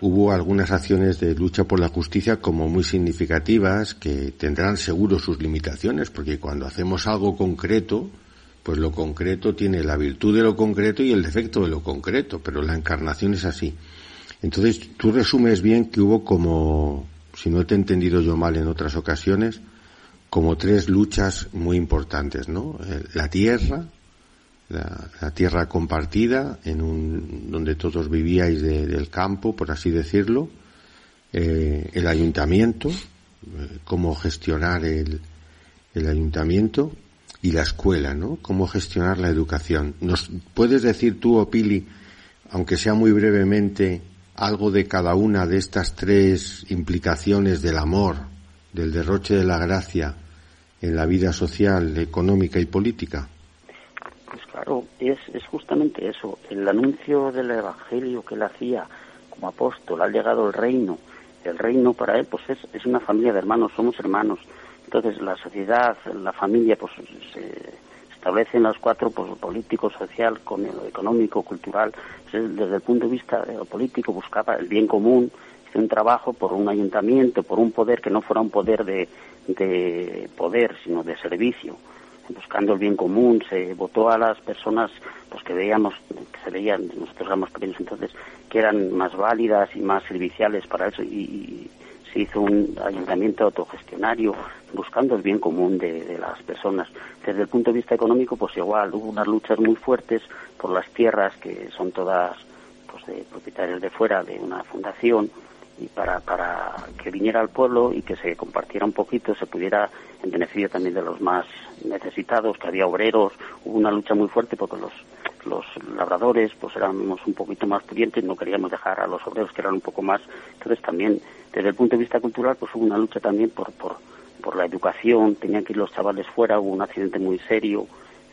Hubo algunas acciones de lucha por la justicia como muy significativas que tendrán seguro sus limitaciones, porque cuando hacemos algo concreto, pues lo concreto tiene la virtud de lo concreto y el defecto de lo concreto, pero la encarnación es así. Entonces, tú resumes bien que hubo como, si no te he entendido yo mal en otras ocasiones, como tres luchas muy importantes, ¿no? Eh, la tierra, la, tierra compartida, en un, donde todos vivíais del campo, por así decirlo, eh, el ayuntamiento, eh, cómo gestionar el, el ayuntamiento y la escuela, ¿no? Cómo gestionar la educación. ¿Nos puedes decir tú, Opili, aunque sea muy brevemente, algo de cada una de estas tres implicaciones del amor, del derroche de la gracia en la vida social, económica y política? Pues claro, es, es justamente eso. El anuncio del Evangelio que él hacía como apóstol, ha llegado el reino. El reino para él pues es, es una familia de hermanos, somos hermanos. Entonces la sociedad, la familia, pues se establecen los cuatro, pues político, social, económico, cultural. Desde el punto de vista político buscaba el bien común, hizo un trabajo por un ayuntamiento, por un poder que no fuera un poder de, de poder, sino de servicio buscando el bien común, se votó a las personas pues que veíamos, que se veían, nosotros éramos pequeños entonces, que eran más válidas y más serviciales para eso y, se hizo un ayuntamiento autogestionario buscando el bien común de, las personas. Desde el punto de vista económico, pues igual, hubo unas luchas muy fuertes por las tierras que son todas pues de propietarios de fuera de una fundación y para, para que viniera al pueblo y que se compartiera un poquito, se pudiera en beneficio también de los más necesitados, que había obreros, hubo una lucha muy fuerte porque los, los labradores pues éramos un poquito más pudientes, no queríamos dejar a los obreros que eran un poco más, entonces también desde el punto de vista cultural pues hubo una lucha también por, por, por la educación, tenían que ir los chavales fuera, hubo un accidente muy serio,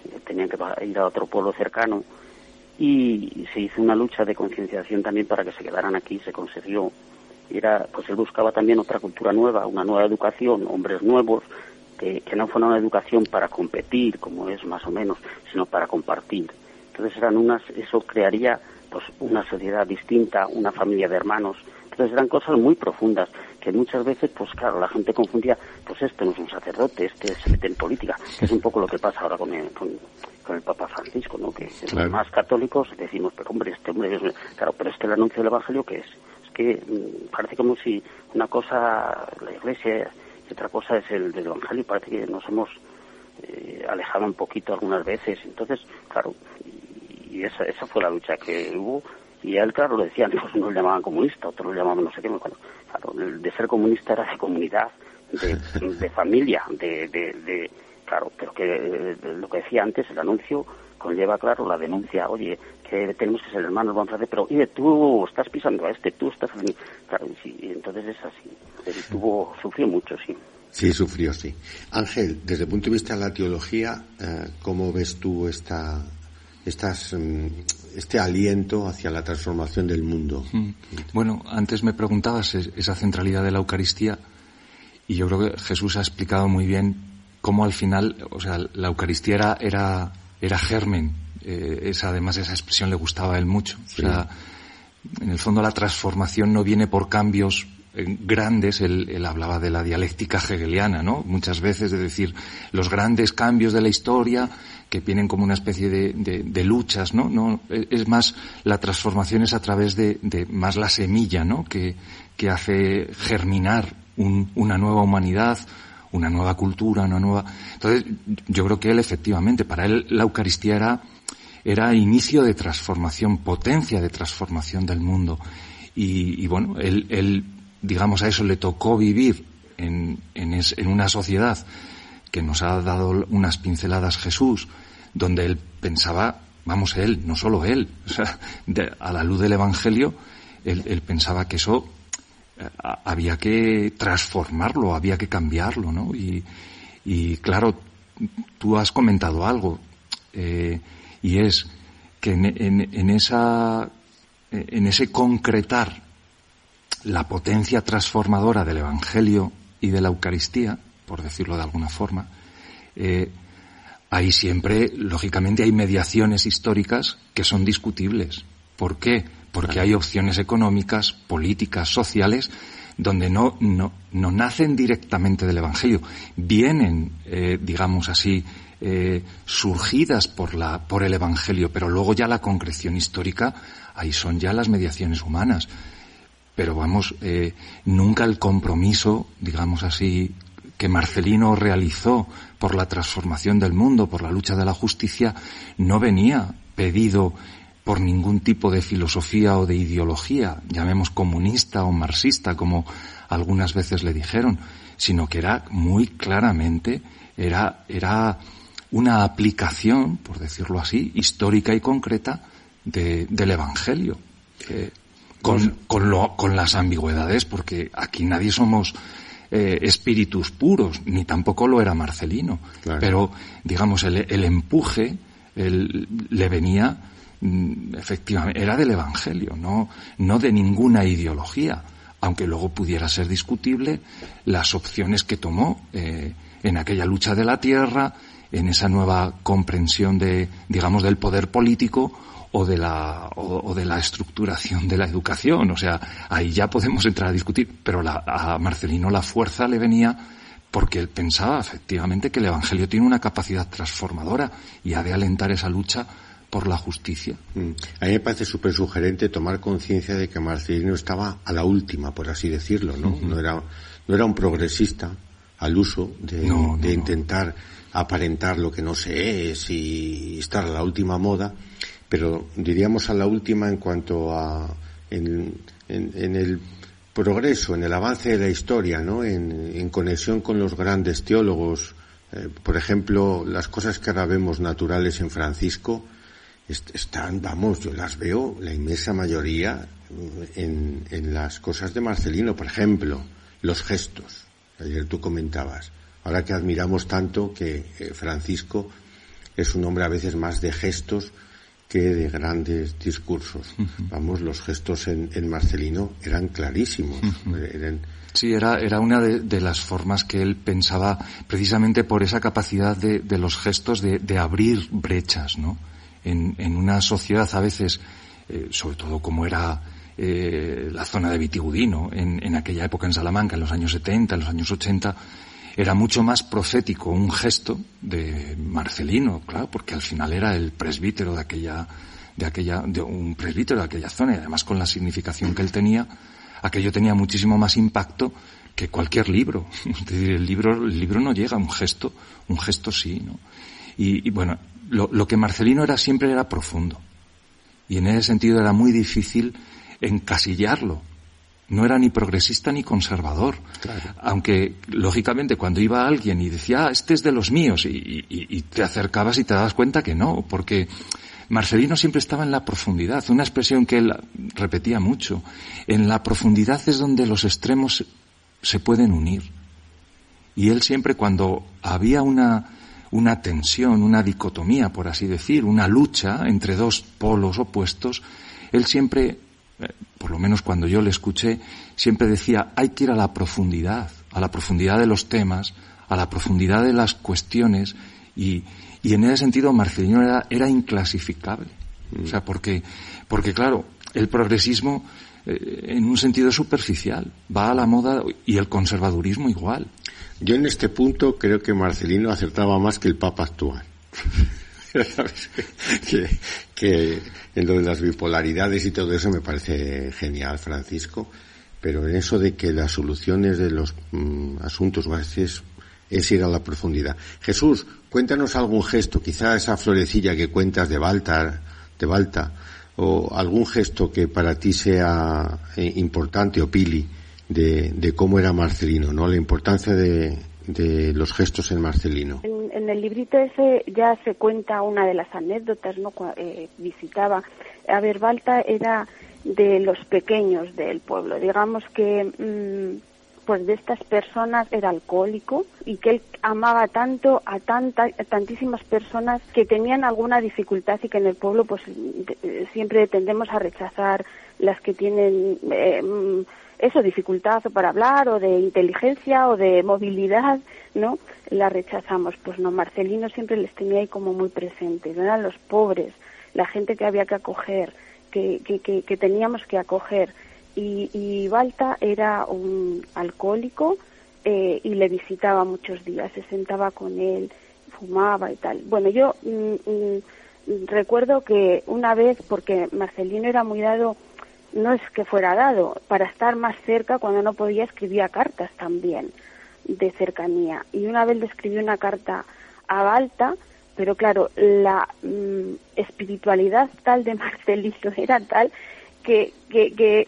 eh, tenían que ir a otro pueblo cercano y se hizo una lucha de concienciación también para que se quedaran aquí, se consiguió era, pues él buscaba también otra cultura nueva, una nueva educación, hombres nuevos, que, no fuera una educación para competir, como es más o menos, sino para compartir. Entonces eran unas, eso crearía pues una sociedad distinta, una familia de hermanos. Entonces eran cosas muy profundas que muchas veces, pues claro, la gente confundía, pues este no es un sacerdote, este se mete en política, que es un poco lo que pasa ahora con el, con, el Papa Francisco, ¿no? Que los más católicos decimos, pero hombre, este hombre, es... claro, pero es que el anuncio del Evangelio, ¿qué es? Que mm, parece como si una cosa la iglesia y otra cosa es el del evangelio parece que nos hemos eh, alejado un poquito algunas veces. Entonces claro y esa, esa fue la lucha que hubo. Y a él claro lo decían pues no lo llamaban comunista otros lo llamaban no sé qué claro, de ser comunista era de comunidad de, de familia de, de, de claro pero que eh, lo que decía antes el anuncio conlleva claro la denuncia oye que tenemos que ser hermanos, vamos a hacer, pero oye, tú estás pisando a este, tú estás... Claro, sí, entonces es así. tuvo, sufrió mucho, sí. Sí, sufrió, sí. Ángel, desde el punto de vista de la teología, eh, ¿cómo ves tú esta, estas, mm, este aliento hacia la transformación del mundo? Mm. Bueno, antes me preguntabas esa centralidad de la Eucaristía y yo creo que Jesús ha explicado muy bien cómo al final, o sea, la Eucaristía era, era, era germen eh, esa, además esa expresión le gustaba a él mucho. O sea, en el fondo la transformación no viene por cambios eh, grandes, él, hablaba de la dialéctica hegeliana, ¿no? Muchas veces de decir los grandes cambios de la historia que vienen como una especie de, luchas, ¿no? No, es más, la transformación es a través de, más la semilla, ¿no? Que, que hace germinar una nueva humanidad, una nueva cultura, una nueva. Entonces, yo creo que él efectivamente, para él la Eucaristía era era inicio de transformación, potencia de transformación del mundo. Y, bueno, él, digamos, a eso le tocó vivir en, en, una sociedad que nos ha dado unas pinceladas Jesús, donde él pensaba, vamos, él, no solo él, a la luz del Evangelio, él, pensaba que eso había que transformarlo, había que cambiarlo, ¿no? Y, claro, tú has comentado algo, eh, y es que en, esa, en ese concretar la potencia transformadora del Evangelio y de la Eucaristía, por decirlo de alguna forma, eh, ahí siempre, lógicamente, hay mediaciones históricas que son discutibles. ¿Por qué? Porque hay opciones económicas, políticas, sociales, donde no, no, no nacen directamente del Evangelio, vienen, eh, digamos así, eh, surgidas por, la, por el Evangelio, pero luego ya la concreción histórica, ahí son ya las mediaciones humanas. Pero vamos, eh, nunca el compromiso, digamos así, que Marcelino realizó por la transformación del mundo, por la lucha de la justicia, no venía pedido por ningún tipo de filosofía o de ideología, llamemos comunista o marxista, como algunas veces le dijeron, sino que era muy claramente, era, era una aplicación, por decirlo así, histórica y concreta del Evangelio. con, con, las ambigüedades, porque aquí nadie somos eh, espíritus puros, ni tampoco lo era Marcelino. Pero, digamos, el, el empuje le venía efectivamente, era del Evangelio, no, no de ninguna ideología, aunque luego pudiera ser discutible las opciones que tomó eh, en aquella lucha de la tierra, en esa nueva comprensión de, digamos, del poder político o de la, o, de la estructuración de la educación. O sea, ahí ya podemos entrar a discutir, pero a Marcelino la fuerza le venía porque él pensaba efectivamente que el Evangelio tiene una capacidad transformadora y ha de alentar esa lucha por la justicia. Mm. A mí me parece súper sugerente tomar conciencia de que Marcelino estaba a la última, por así decirlo, ¿no? No era, no era un progresista al uso de, de intentar aparentar lo que no se es y estar a la última moda, pero diríamos a la última en cuanto a en, en, el progreso, en el avance de la historia, ¿no? En, en conexión con los grandes teólogos, eh, por ejemplo, las cosas que ahora vemos naturales en Francisco, están, vamos, yo las veo, la inmensa mayoría, en, en las cosas de Marcelino, por ejemplo, los gestos. Ayer tú comentabas. Ahora que admiramos tanto que eh, Francisco es un hombre a veces más de gestos que de grandes discursos. Vamos, los gestos en, en Marcelino eran clarísimos. Sí, era, era una de, las formas que él pensaba precisamente por esa capacidad de, de los gestos de, de abrir brechas, ¿no? En, en una sociedad a veces, eh, sobre todo como era eh, la zona de Vitigudino en, en, aquella época en Salamanca, en los años 70, en los años 80, era mucho más profético un gesto de Marcelino, claro, porque al final era el presbítero de aquella, de aquella, de un presbítero de aquella zona y además con la significación que él tenía, aquello tenía muchísimo más impacto que cualquier libro. Es decir, el libro, el libro no llega un gesto, un gesto sí, ¿no? Y bueno, lo, que Marcelino era siempre era profundo. Y en ese sentido era muy difícil encasillarlo. No era ni progresista ni conservador. Aunque, lógicamente, cuando iba alguien y decía, ah, este es de los míos, y, te acercabas y te das cuenta que no, porque Marcelino siempre estaba en la profundidad, una expresión que él repetía mucho. En la profundidad es donde los extremos se pueden unir. Y él siempre cuando había una, una tensión, una dicotomía, por así decir, una lucha entre dos polos opuestos, él siempre, eh, por lo menos cuando yo le escuché, siempre decía, hay que ir a la profundidad, a la profundidad de los temas, a la profundidad de las cuestiones, y, y en ese sentido Marcelino era, era inclasificable. O sea, porque, porque claro, el progresismo, eh, en un sentido superficial, va a la moda y el conservadurismo igual. Yo en este punto creo que Marcelino acertaba más que el Papa actual. que, que, en lo de las bipolaridades y todo eso me parece genial, Francisco, pero en eso de que las soluciones de los mm, asuntos básicos es ir a la profundidad. Jesús, cuéntanos algún gesto, quizá esa florecilla que cuentas de Balta, de Balta, o algún gesto que para ti sea eh, importante o pili de, cómo era Marcelino, ¿no? La importancia de, de los gestos en Marcelino. En, el librito ese ya se cuenta una de las anécdotas, ¿no? Eh, visitaba. A ver, Balta era de los pequeños del pueblo. Digamos que mm, pues de estas personas era alcohólico y que él amaba tanto a, tanta, tantísimas personas que tenían alguna dificultad y que en el pueblo pues siempre tendemos a rechazar las que tienen eh, mm, eso dificultad para hablar o de inteligencia o de movilidad no la rechazamos. Pues no Marcelino siempre les tenía ahí como muy presentes. Eran los pobres la gente que había que acoger que, que, que teníamos que acoger. Y, y Balta era un alcohólico eh, y le visitaba muchos días, se sentaba con él, fumaba y tal. Bueno, yo mm, mm, recuerdo que una vez, porque Marcelino era muy dado, no es que fuera dado, para estar más cerca cuando no podía escribía cartas también de cercanía. Y una vez le escribió una carta a Balta, pero claro, la mm, espiritualidad tal de Marcelino era tal que, que, que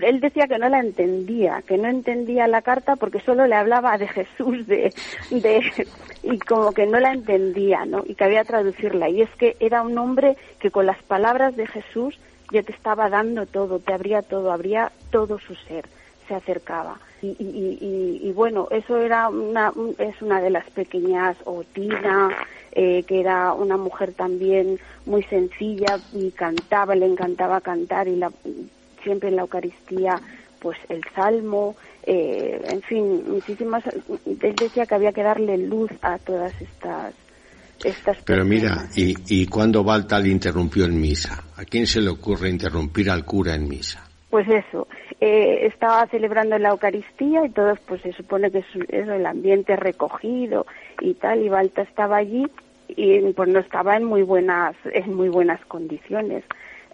él decía que no la entendía, que no entendía la carta porque solo le hablaba de Jesús, de, de, y como que no la entendía, ¿no? Y que había traducirla. Y es que era un hombre que con las palabras de Jesús ya te estaba dando todo, te abría todo, abría todo su ser, se acercaba. Y, y, y, y bueno, eso era una, es una de las pequeñas, o Tina, eh, que era una mujer también muy sencilla y cantaba, le encantaba cantar y la, siempre en la Eucaristía pues el Salmo, eh, en fin, muchísimas, él decía que había que darle luz a todas estas estas Pero mira, ¿y, ¿y cuándo Balta le interrumpió en misa? ¿A quién se le ocurre interrumpir al cura en misa? Pues eso, eh, estaba celebrando la Eucaristía y todos, pues se supone que es, es el ambiente recogido y tal, y Balta estaba allí y pues no estaba en muy buenas en muy buenas condiciones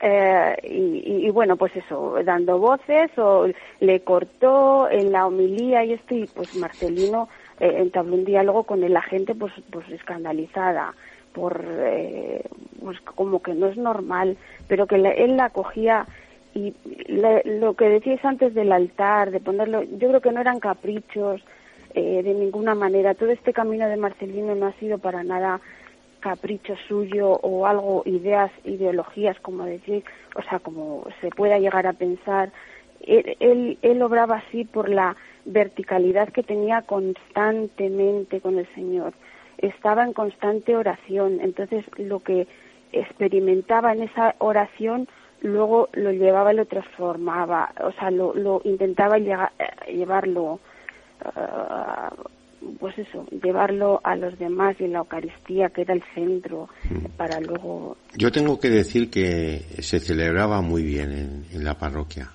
eh, y, y, bueno pues eso dando voces o le cortó en la homilía y esto y pues Marcelino eh, entabló un diálogo con la gente pues pues escandalizada por eh, pues como que no es normal pero que él la acogía y lo que decíais antes del altar de ponerlo yo creo que no eran caprichos eh, de ninguna manera todo este camino de Marcelino no ha sido para nada capricho suyo o algo, ideas, ideologías, como decir, o sea, como se pueda llegar a pensar. Él, él, obraba así por la verticalidad que tenía constantemente con el Señor. Estaba en constante oración, entonces lo que experimentaba en esa oración luego lo llevaba y lo transformaba, o sea, lo, lo intentaba llevarlo uh, pues eso, llevarlo a los demás y en la Eucaristía, que era el centro, mm. para luego... Yo tengo que decir que se celebraba muy bien en, la parroquia.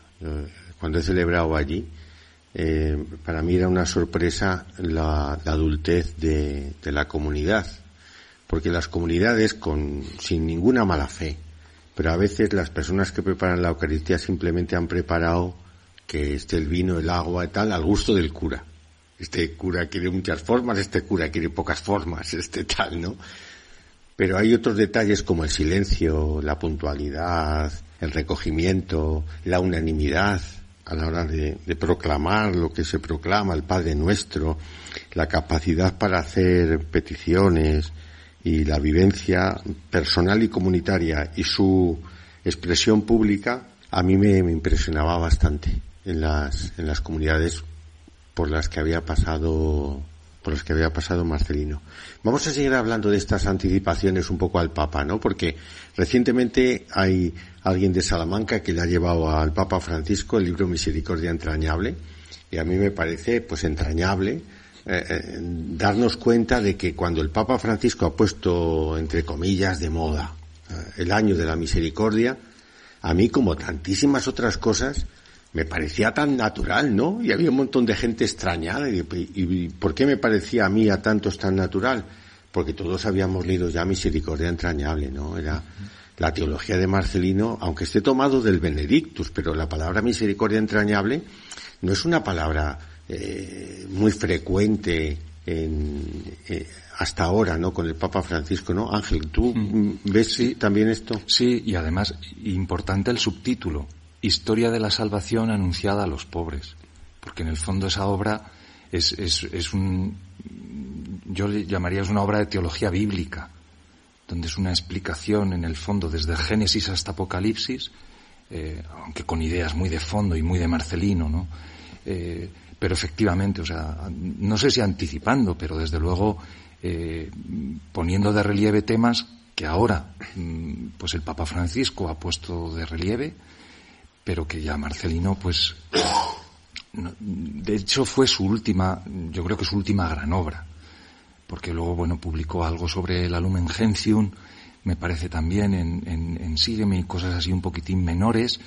Cuando he celebrado allí, eh, para mí era una sorpresa la, adultez de, la comunidad, porque las comunidades con, sin ninguna mala fe, pero a veces las personas que preparan la Eucaristía simplemente han preparado que esté el vino, el agua y tal, al gusto del cura este cura quiere muchas formas, este cura quiere pocas formas, este tal, ¿no? Pero hay otros detalles como el silencio, la puntualidad, el recogimiento, la unanimidad a la hora de, proclamar lo que se proclama, el Padre Nuestro, la capacidad para hacer peticiones y la vivencia personal y comunitaria y su expresión pública, a mí me, me impresionaba bastante en las, en las comunidades por las que había pasado las que había pasado Marcelino. Vamos a seguir hablando de estas anticipaciones un poco al Papa, ¿no? Porque recientemente hay alguien de Salamanca que le ha llevado al Papa Francisco el libro Misericordia entrañable y a mí me parece pues entrañable eh, eh, darnos cuenta de que cuando el Papa Francisco ha puesto entre comillas de moda eh, el año de la misericordia, a mí como tantísimas otras cosas me parecía tan natural, ¿no? Y había un montón de gente extrañada. Y, por qué me parecía a mí a tantos tan natural? Porque todos habíamos leído ya Misericordia entrañable, ¿no? Era la teología de Marcelino, aunque esté tomado del Benedictus, pero la palabra misericordia entrañable no es una palabra eh, muy frecuente en, eh, hasta ahora, ¿no? Con el Papa Francisco, ¿no? Ángel, ¿tú mm. ves también esto? Sí, y además importante el subtítulo historia de la salvación anunciada a los pobres, porque en el fondo esa obra es, es, es un, yo le llamaría es una obra de teología bíblica, donde es una explicación en el fondo desde Génesis hasta Apocalipsis eh, aunque con ideas muy de fondo y muy de Marcelino, ¿no? Eh, pero efectivamente, o sea, no sé si anticipando, pero desde luego eh, poniendo de relieve temas que ahora, mm, pues el Papa Francisco ha puesto de relieve, pero que ya Marcelino, pues, de hecho fue su última, yo creo que su última gran obra, porque luego, bueno, publicó algo sobre la Lumen Gentium, me parece también en, en, en Sígueme y cosas así un poquitín menores,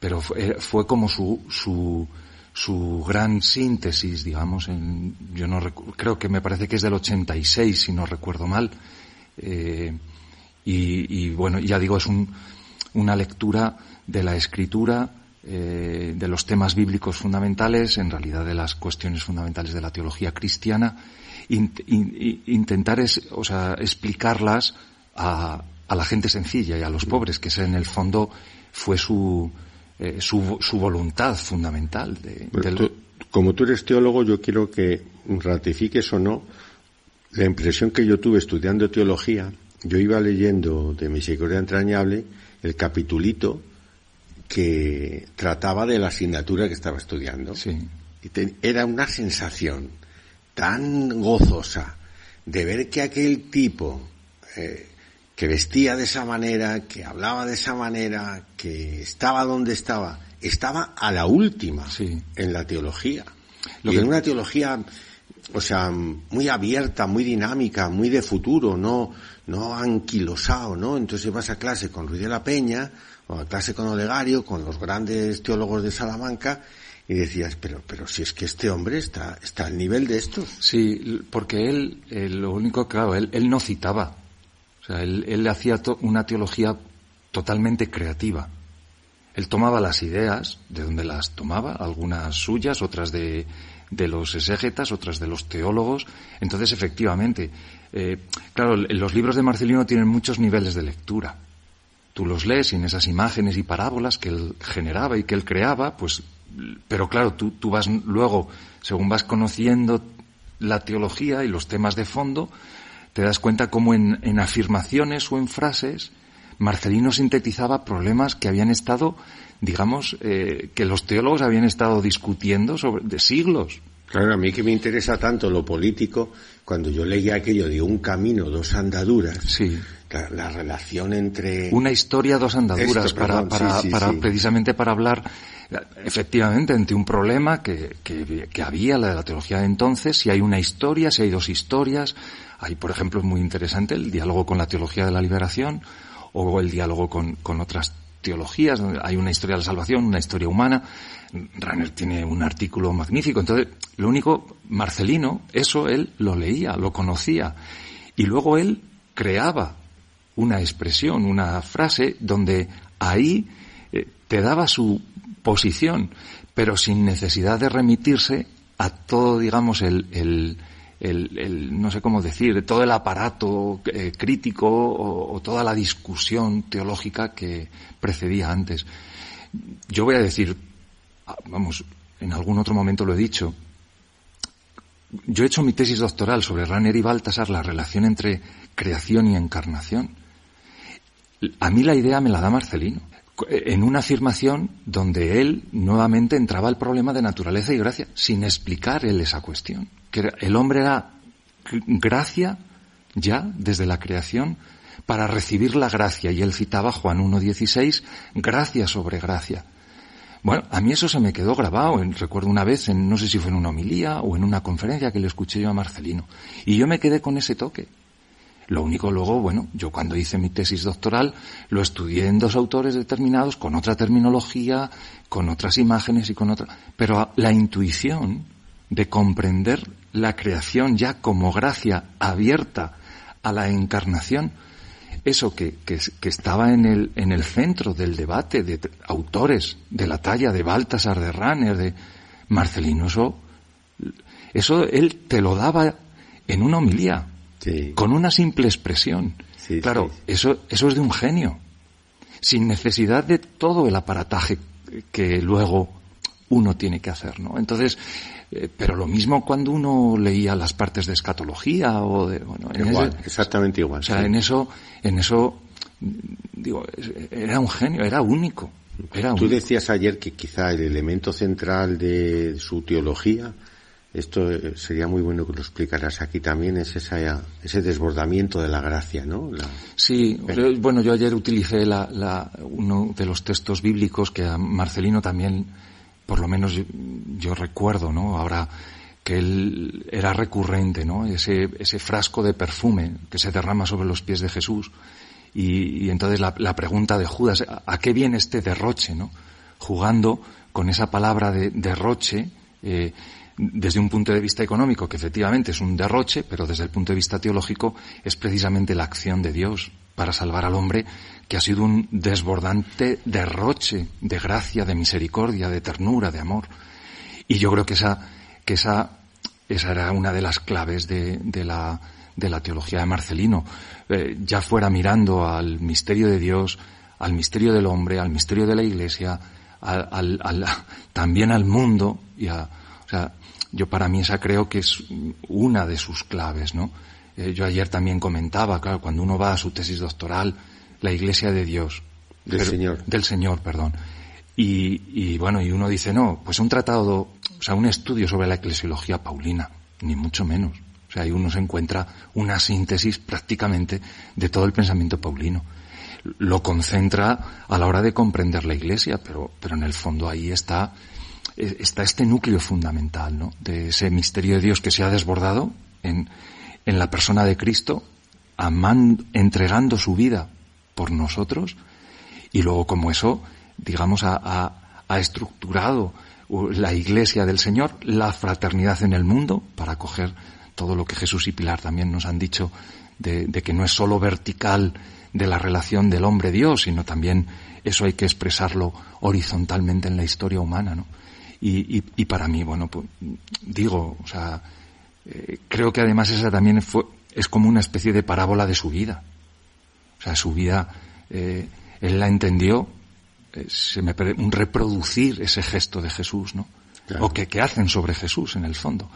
pero fue, fue como su, su, su gran síntesis, digamos, en, yo no creo que me parece que es del 86, si no recuerdo mal. Eh, y, y, bueno, ya digo, es un, una lectura de la escritura, eh, de los temas bíblicos fundamentales, en realidad de las cuestiones fundamentales de la teología cristiana, in, in, intentar es, o sea, explicarlas a, a la gente sencilla y a los pobres, que ese en el fondo fue su, eh, su, su, voluntad fundamental. De, tú, como tú eres teólogo, yo quiero que ratifiques o no la impresión que yo tuve estudiando teología. Yo iba leyendo de Misericordia Entrañable el capitulito que trataba de la asignatura que estaba estudiando. Sí. Y te, era una sensación tan gozosa de ver que aquel tipo eh, que vestía de esa manera, que hablaba de esa manera, que estaba donde estaba, estaba a la última sí. en la teología. Lo y que... en una teología, o sea, muy abierta, muy dinámica, muy de futuro, no, no anquilosado, ¿no? Entonces vas a clase con Ruiz de la Peña, o a clase con Olegario, con los grandes teólogos de Salamanca, y decías, pero, pero si es que este hombre está, está al nivel de estos. Sí, porque él, él lo único, claro, él, él no citaba, o sea, él, él hacía una teología totalmente creativa. Él tomaba las ideas, de donde las tomaba, algunas suyas, otras de, de los exégetas, otras de los teólogos. Entonces, efectivamente, eh, claro, los libros de Marcelino tienen muchos niveles de lectura. Tú los lees y en esas imágenes y parábolas que él generaba y que él creaba, pues, pero claro, tú, tú vas luego, según vas conociendo la teología y los temas de fondo, te das cuenta cómo en, afirmaciones o en frases Marcelino sintetizaba problemas que habían estado, digamos, eh, que los teólogos habían estado discutiendo sobre, de siglos. Claro, a mí que me interesa tanto lo político, cuando yo leía aquello de un camino, dos andaduras, sí. la, la relación entre... Una historia, dos andaduras, Esto, para, para, sí, sí, para precisamente para hablar efectivamente ante un problema que, que, que había la de la teología de entonces, si hay una historia, si hay dos historias, hay, por ejemplo, es muy interesante el diálogo con la teología de la liberación o el diálogo con, con otras teologías. Hay una historia de la salvación, una historia humana. Ranner tiene un artículo magnífico. Entonces, lo único, Marcelino, eso él lo leía, lo conocía. Y luego él creaba una expresión, una frase donde ahí eh, te daba su posición, pero sin necesidad de remitirse a todo, digamos, el, el, el, el, no sé cómo decir, todo el aparato eh, crítico o, toda la discusión teológica que precedía antes. Yo voy a decir, vamos, en algún otro momento lo he dicho, yo he hecho mi tesis doctoral sobre Ranner y Baltasar, la relación entre creación y encarnación. A mí la idea me la da Marcelino en una afirmación donde él nuevamente entraba el problema de naturaleza y gracia, sin explicar él esa cuestión. Que el hombre era gracia ya desde la creación para recibir la gracia. Y él citaba Juan 1.16, gracia sobre gracia. Bueno, a mí eso se me quedó grabado. Recuerdo una vez, en, no sé si fue en una homilía o en una conferencia que le escuché yo a Marcelino. Y yo me quedé con ese toque. Lo único luego, bueno, yo cuando hice mi tesis doctoral lo estudié en dos autores determinados, con otra terminología, con otras imágenes y con otra. Pero la intuición de comprender la creación ya como gracia abierta a la encarnación, eso que, que, que estaba en el, en el centro del debate de autores de la talla de Baltasar, de Ranner, de Marcelino, eso, eso él te lo daba en una homilía Sí. con una simple expresión. Sí, claro, sí. Eso, eso es de un genio, sin necesidad de todo el aparataje que luego uno tiene que hacer, ¿no? Entonces, eh, pero lo mismo cuando uno leía las partes de escatología o de, bueno, en igual, ese, exactamente igual. O sea, en eso, en eso, digo, era un genio, era único. Tú decías ayer que quizá el elemento central de su teología, esto eh, sería muy bueno que lo explicaras aquí también, es esa, ese desbordamiento de la gracia, ¿no? Sí, bueno, yo ayer utilicé la, uno de los textos bíblicos que a Marcelino también, por lo menos yo, recuerdo, ¿no? Ahora que él era recurrente, ¿no? Ese, ese frasco de perfume que se derrama sobre los pies de Jesús y, entonces la, pregunta de Judas, ¿a qué viene este derroche? ¿no? Jugando con esa palabra de derroche, eh, desde un punto de vista económico, que efectivamente es un derroche, pero desde el punto de vista teológico es precisamente la acción de Dios para salvar al hombre, que ha sido un desbordante derroche de gracia, de misericordia, de ternura, de amor. Y yo creo que esa, que esa, esa era una de las claves de, de la, de la teología de Marcelino, eh, ya fuera mirando al misterio de Dios, al misterio del hombre, al misterio de la Iglesia, al, también al mundo, y o sea, yo para mí esa creo que es una de sus claves, ¿no? Eh, yo ayer también comentaba, claro, cuando uno va a su tesis doctoral, la Iglesia de Dios. Del Señor. Del Señor, perdón. Y, y, bueno, y uno dice, no, pues un tratado, o sea, un estudio sobre la eclesiología paulina, ni mucho menos sea, ahí uno se encuentra una síntesis prácticamente de todo el pensamiento paulino. Lo concentra a la hora de comprender la Iglesia, pero, pero en el fondo ahí está, está este núcleo fundamental, ¿no? De ese misterio de Dios que se ha desbordado en, en la persona de Cristo, entregando su vida por nosotros, y luego como eso, digamos, ha, estructurado la iglesia del Señor, la fraternidad en el mundo, para acoger todo lo que Jesús y Pilar también nos han dicho de, que no es solo vertical de la relación del hombre-Dios, sino también eso hay que expresarlo horizontalmente en la historia humana, ¿no? Y, para mí, bueno, pues, digo, o sea, eh, creo que además esa también fue, es como una especie de parábola de su vida. O sea, su vida, eh, él la entendió, eh, se me, un reproducir ese gesto de Jesús, ¿no? o que, que, hacen sobre Jesús en el fondo,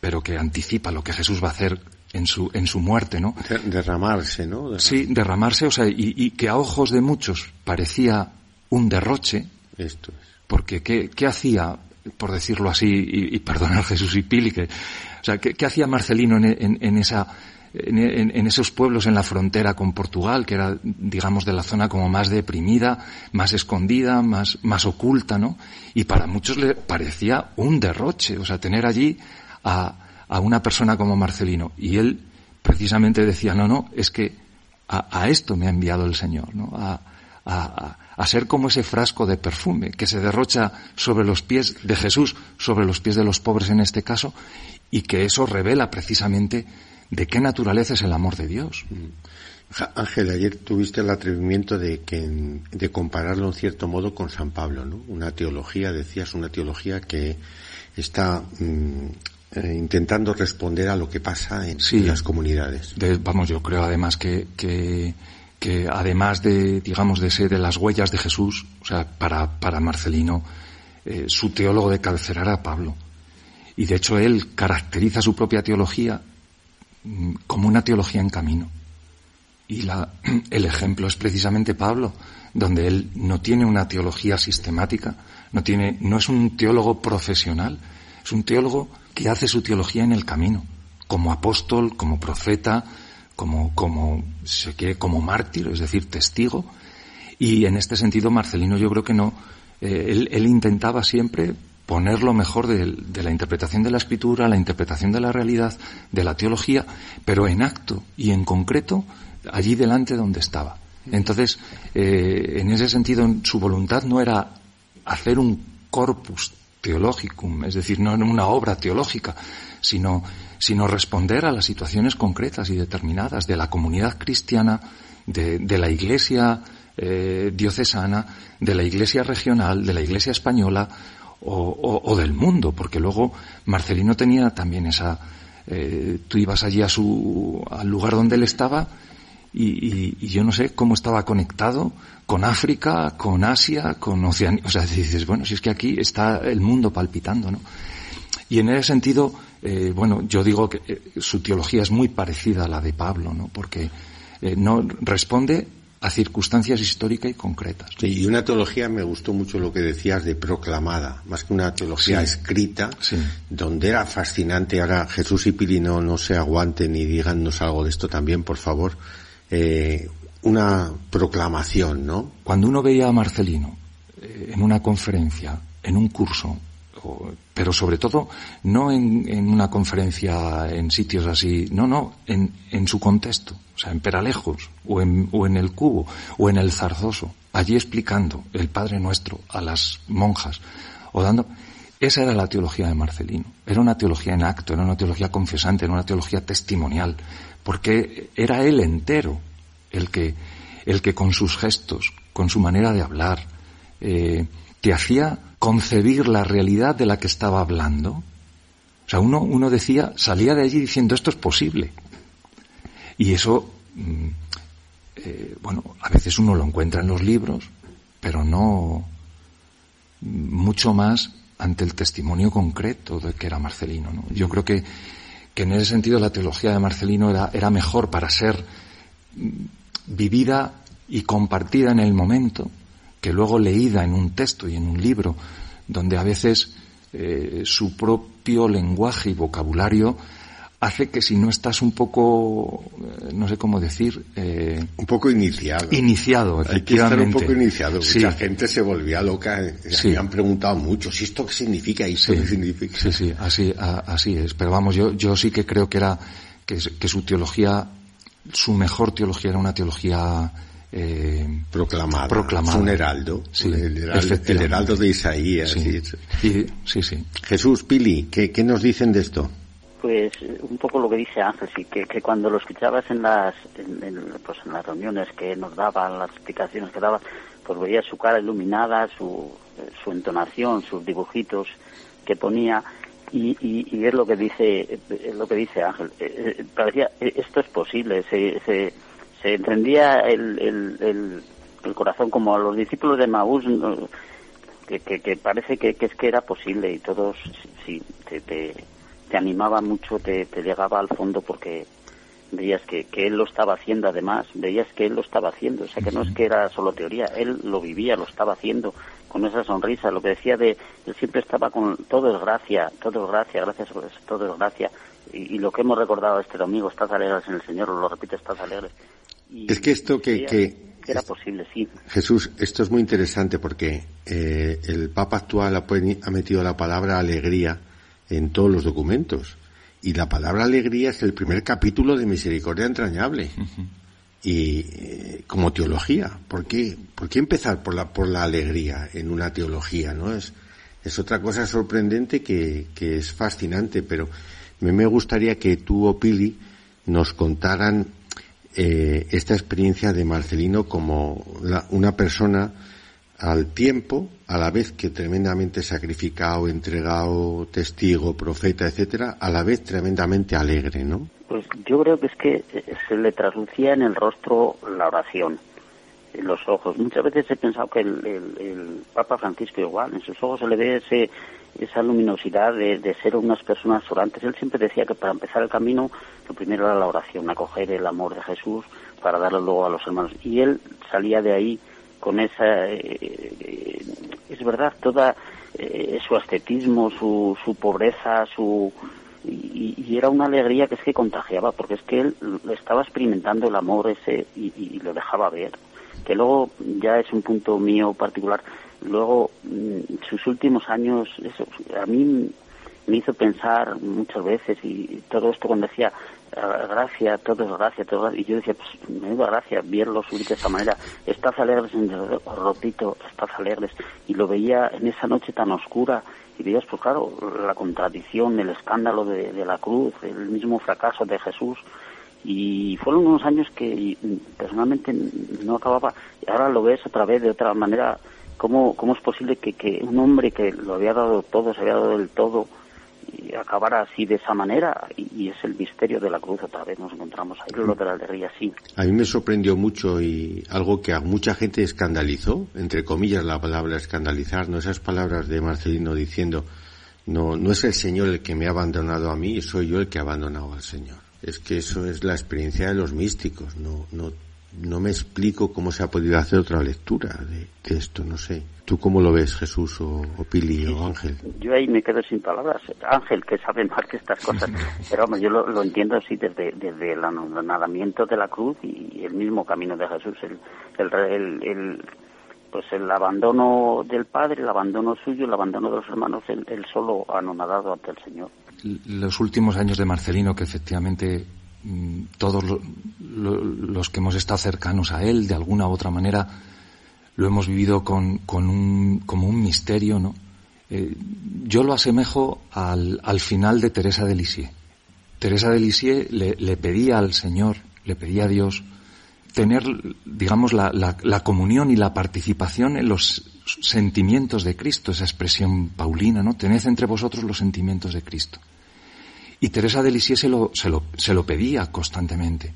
pero que anticipa lo que Jesús va a hacer en su, en su muerte, ¿no? Derramarse, ¿no? Sí, derramarse, o sea, y, que a ojos de muchos parecía un derroche. Esto es. Porque ¿qué, qué hacía, por decirlo así, y, perdonar Jesús y Pili, que, o sea, ¿qué, hacía Marcelino en, en esa en, esos pueblos en la frontera con Portugal, que era, digamos, de la zona como más deprimida, más escondida, más, más oculta, ¿no? Y para muchos le parecía un derroche, o sea, tener allí a, a una persona como Marcelino. Y él precisamente decía, no, no, es que a, esto me ha enviado el Señor, ¿no? A, a, a, ser como ese frasco de perfume que se derrocha sobre los pies de Jesús, sobre los pies de los pobres en este caso, y que eso revela precisamente de qué naturaleza es el amor de Dios. Mm. Ángel, ayer tuviste el atrevimiento de, que, de compararlo en cierto modo con San Pablo, ¿no? Una teología, decías, una teología que está mm, eh, intentando responder a lo que pasa en, las comunidades. vamos, yo creo además que, que, que, además de, digamos, de ser de las huellas de Jesús, o sea, para, para Marcelino, eh, su teólogo de cabecera era Pablo. Y de hecho él caracteriza su propia teología Mm, como una teología en camino. Y la, el ejemplo es precisamente Pablo, donde él no tiene una teología sistemática, no tiene, no es un teólogo profesional, es un teólogo que hace su teología en el camino, como apóstol, como profeta, como, como, se quiere, como mártir, es decir, testigo. Y en este sentido, Marcelino yo creo que no, eh, él, intentaba siempre poner lo mejor de, la interpretación de la escritura, la interpretación de la realidad, de la teología, pero en acto y en concreto allí delante donde estaba. Entonces, eh, en ese sentido, su voluntad no era hacer un corpus teologicum, es decir, no una obra teológica, sino, sino responder a las situaciones concretas y determinadas de la comunidad cristiana, de, la iglesia eh, diocesana, de la iglesia regional, de la iglesia española, o, o, del mundo, porque luego Marcelino tenía también esa... Eh, tú ibas allí a su, al lugar donde él estaba y, y, yo no sé cómo estaba conectado con África, con Asia, con Oceanía. O sea, dices, bueno, si es que aquí está el mundo palpitando, ¿no? Y en ese sentido, eh, bueno, yo digo que eh, su teología es muy parecida a la de Pablo, ¿no? Porque eh, no responde a circunstancias históricas y concretas. y una teología, me gustó mucho lo que decías de proclamada, más que una teología escrita, donde era fascinante. Ahora Jesús y Pili no, se aguanten y díganos algo de esto también, por favor. Eh, una proclamación, ¿no? Cuando uno veía a Marcelino eh, en una conferencia, en un curso, pero sobre todo no en, una conferencia en sitios así, no, no, en, en su contexto, o sea, en Peralejos, o en, o en el Cubo, o en el Zarzoso, allí explicando el Padre Nuestro a las monjas, o dando, esa era la teología de Marcelino, era una teología en acto, era una teología confesante, era una teología testimonial, porque era él entero el que, el que con sus gestos, con su manera de hablar, eh, te hacía concebir la realidad de la que estaba hablando. O sea, uno, uno decía, salía de allí diciendo esto es posible. Y eso, mm, eh, bueno, a veces uno lo encuentra en los libros, pero no mucho más ante el testimonio concreto de que era Marcelino. ¿no? Yo creo que, que en ese sentido la teología de Marcelino era, era mejor para ser mm, vivida y compartida en el momento que luego leída en un texto y en un libro, donde a veces eh, su propio lenguaje y vocabulario hace que si no estás un poco, eh, no sé cómo decir, eh, un poco iniciado. Iniciado, efectivamente. un poco iniciado. Mucha gente se volvía loca. Se han preguntado mucho, ¿si esto qué significa? ¿Y esto qué significa? Sí, sí, así, así es. Pero vamos, yo, yo sí que creo que era, que, que su teología, su mejor teología era una teología eh, proclamada, proclamada. un heraldo, el, heraldo, de Isaías. Sí. sí, sí. Jesús, Pili, ¿qué, nos dicen de esto? Pues un poco lo que dice Ángel, sí, que, cuando lo escuchabas en las, pues en las reuniones que nos daban, las explicaciones que daba, pues veías su cara iluminada, su, su entonación, sus dibujitos que ponía, y, y, es lo que dice lo que dice Ángel. Eh, eh, parecía, esto es posible, se, se se encendía el, el, el, corazón como a los discípulos de Maús, que, que, parece que, es que era posible y todos, sí, te, te, animaba mucho, te, te, llegaba al fondo porque veías que, que él lo estaba haciendo además, veías que él lo estaba haciendo, o sea que no es que era solo teoría, él lo vivía, lo estaba haciendo con esa sonrisa, lo que decía de, él siempre estaba con todo es gracia, todo es gracia, gracias por eso, todo es gracia, y, y, lo que hemos recordado este domingo, estás alegres en el Señor, lo repite, estás alegres, es que esto que, que era posible, sí. Jesús, esto es muy interesante porque eh, el Papa actual ha, metido la palabra alegría en todos los documentos. Y la palabra alegría es el primer capítulo de Misericordia Entrañable. Y eh, como teología, ¿por qué, ¿por qué empezar por la, por la alegría en una teología? ¿no? Es, es otra cosa sorprendente que, que es fascinante, pero me, me gustaría que tú o Pili nos contaran eh, esta experiencia de Marcelino como una persona al tiempo, a la vez que tremendamente sacrificado, entregado, testigo, profeta, etcétera, a la vez tremendamente alegre, ¿no? Pues yo creo que es que eh, se le traslucía en el rostro la oración, en los ojos. Muchas veces he pensado que el, Papa Francisco igual, en sus ojos se le ve ese esa luminosidad de, ser unas personas orantes. Él siempre decía que para empezar el camino, lo primero era la oración, acoger el amor de Jesús para darlo luego a los hermanos. Y él salía de ahí con esa, eh, eh, es verdad, toda eh, su ascetismo, su, su pobreza, su y, era una alegría que es que contagiaba, porque es que él estaba experimentando el amor ese y, y lo dejaba ver. Que luego ya es un punto mío particular Luego, mm, sus últimos años, eso, a mí me hizo pensar muchas veces y todo esto cuando decía gracia, todo es gracia, todo. Y yo decía, pues me da gracia verlo subir de esa manera. Estás alegres, en el ropito, estás alegres. Y lo veía en esa noche tan oscura y veías, pues claro, la contradicción, el escándalo de, de la cruz, el mismo fracaso de Jesús. Y fueron unos años que personalmente no acababa. Y ahora lo ves otra vez de otra manera ¿Cómo, cómo es posible que, que un hombre que lo había dado todo, se había dado del todo, y acabara así de esa manera? Y, es el misterio de la cruz otra vez, nos encontramos ahí, lo de la alegría, sí. A mí me sorprendió mucho y algo que a mucha gente escandalizó, entre comillas la palabra escandalizar, no esas palabras de Marcelino diciendo, no, no es el Señor el que me ha abandonado a mí, soy yo el que ha abandonado al Señor. Es que eso es la experiencia de los místicos, no, no no me explico cómo se ha podido hacer otra lectura de, esto, no sé. ¿Tú cómo lo ves, Jesús o, Pili o Ángel? Yo ahí me quedo sin palabras. Ángel, que sabe más que estas cosas. Pero vamos, yo lo, entiendo así desde, desde el anonadamiento de la cruz y el mismo camino de Jesús. El, el, el, pues el abandono del Padre, el abandono suyo, el abandono de los hermanos, el, el solo anonadado ante el Señor. Los últimos años de Marcelino, que efectivamente Mm, todos los que hemos estado cercanos a él, de alguna u otra manera, lo hemos vivido con, con un, como un misterio, ¿no? Eh, yo lo asemejo al, al, final de Teresa de Lisieux. Teresa de Lisieux le, le, pedía al Señor, le pedía a Dios tener, digamos, la, la, la, comunión y la participación en los sentimientos de Cristo, esa expresión paulina, ¿no? Tened entre vosotros los sentimientos de Cristo. Y Teresa de Lisieux se lo, se lo, se lo pedía constantemente.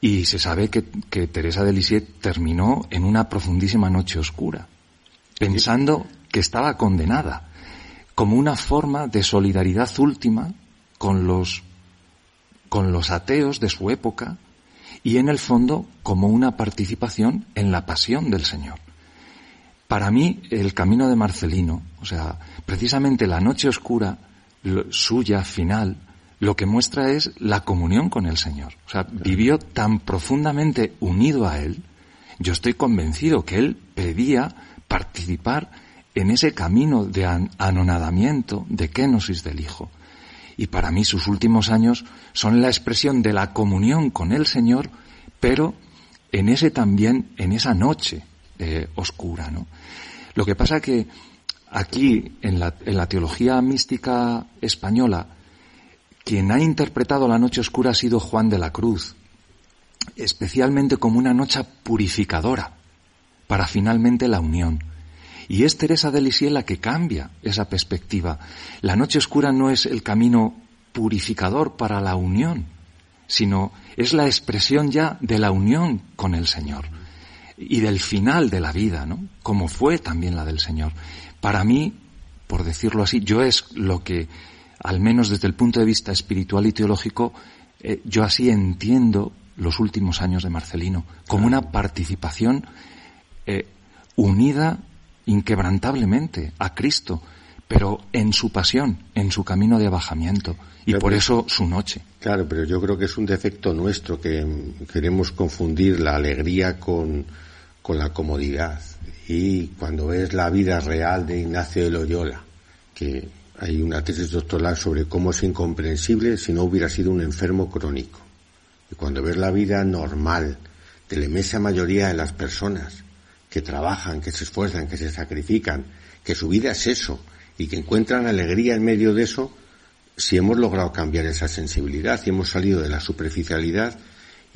Y se sabe que, Teresa de Lisieux terminó en una profundísima noche oscura, pensando que estaba condenada, como una forma de solidaridad última con los, con los ateos de su época y en el fondo como una participación en la pasión del Señor. Para mí, el camino de Marcelino, o sea, precisamente la noche oscura, suya final, lo que muestra es la comunión con el Señor. O sea, vivió tan profundamente unido a Él, yo estoy convencido que Él pedía participar en ese camino de anonadamiento, de kenosis del Hijo. Y para mí sus últimos años son la expresión de la comunión con el Señor, pero en ese también, en esa noche eh, oscura, ¿no? Lo que pasa que Aquí, en la, teología mística española, quien ha interpretado la noche oscura ha sido Juan de la Cruz, especialmente como una noche purificadora para finalmente la unión. Y es Teresa de Lisieux la que cambia esa perspectiva. La noche oscura no es el camino purificador para la unión, sino es la expresión ya de la unión con el Señor y del final de la vida, ¿no? Como fue también la del Señor. Para mí, por decirlo así, yo es lo que, al menos desde el punto de vista espiritual y teológico, eh, yo así entiendo los últimos años de Marcelino, como una participación eh, unida inquebrantablemente a Cristo, pero en su pasión, en su camino de abajamiento, y por eso su noche. Claro, pero yo creo que es un defecto nuestro que queremos confundir la alegría con, con la comodidad y cuando ves la vida real de Ignacio de Loyola, que hay una tesis doctoral sobre cómo es incomprensible si no hubiera sido un enfermo crónico. Y cuando ves la vida normal de la inmensa mayoría de las personas que trabajan, que se esfuerzan, que se sacrifican, que su vida es eso y que encuentran alegría en medio de eso, si hemos logrado cambiar esa sensibilidad y hemos salido de la superficialidad,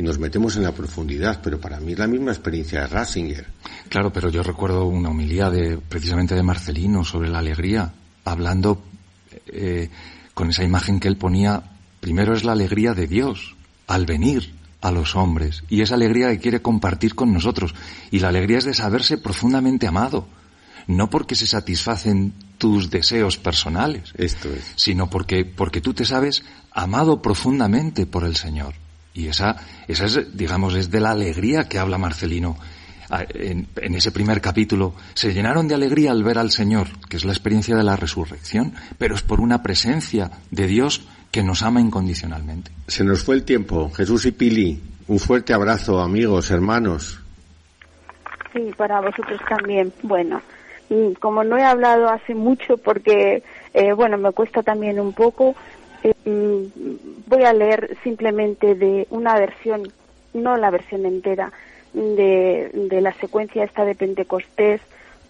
y nos metemos en la profundidad, pero para mí es la misma experiencia de Ratzinger. Claro, pero yo recuerdo una homilía de, precisamente de Marcelino sobre la alegría, hablando eh, con esa imagen que él ponía, primero es la alegría de Dios al venir a los hombres, y esa alegría que quiere compartir con nosotros, y la alegría es de saberse profundamente amado, no porque se satisfacen tus deseos personales, Esto es. sino porque, porque tú te sabes amado profundamente por el Señor. Y esa, esa es, digamos, es de la alegría que habla Marcelino. Ah, en, ese primer capítulo, se llenaron de alegría al ver al Señor, que es la experiencia de la resurrección, pero es por una presencia de Dios que nos ama incondicionalmente. Se nos fue el tiempo. Jesús y Pili, un fuerte abrazo, amigos, hermanos. Sí, para vosotros también. Bueno, mm, como no he hablado hace mucho porque, eh, bueno, me cuesta también un poco, eh, mm, voy a leer simplemente de una versión, no la versión entera, de, de la secuencia esta de Pentecostés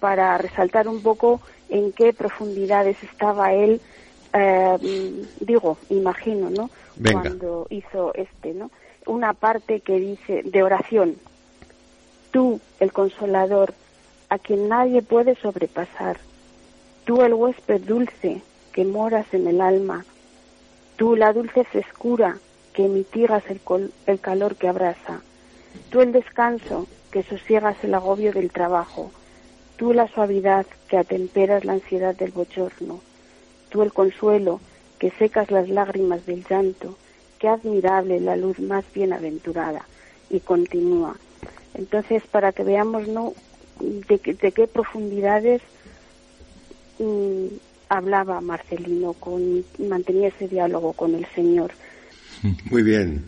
para resaltar un poco en qué profundidades estaba él, eh, digo, imagino, ¿no? Cuando hizo este, ¿no? Una parte que dice de oración, tú, el consolador, a quien nadie puede sobrepasar, tú, el huésped dulce, que moras en el alma, Tú la dulce frescura que mitigas el, el calor que abraza. Tú el descanso que sosiegas el agobio del trabajo. Tú la suavidad que atemperas la ansiedad del bochorno. Tú el consuelo que secas las lágrimas del llanto. Qué admirable la luz más bienaventurada. y continúa. Entonces, para que veamos ¿no? de, qué profundidades mm, hablaba Marcelino, con, mantenía ese diálogo con el Señor. Muy bien.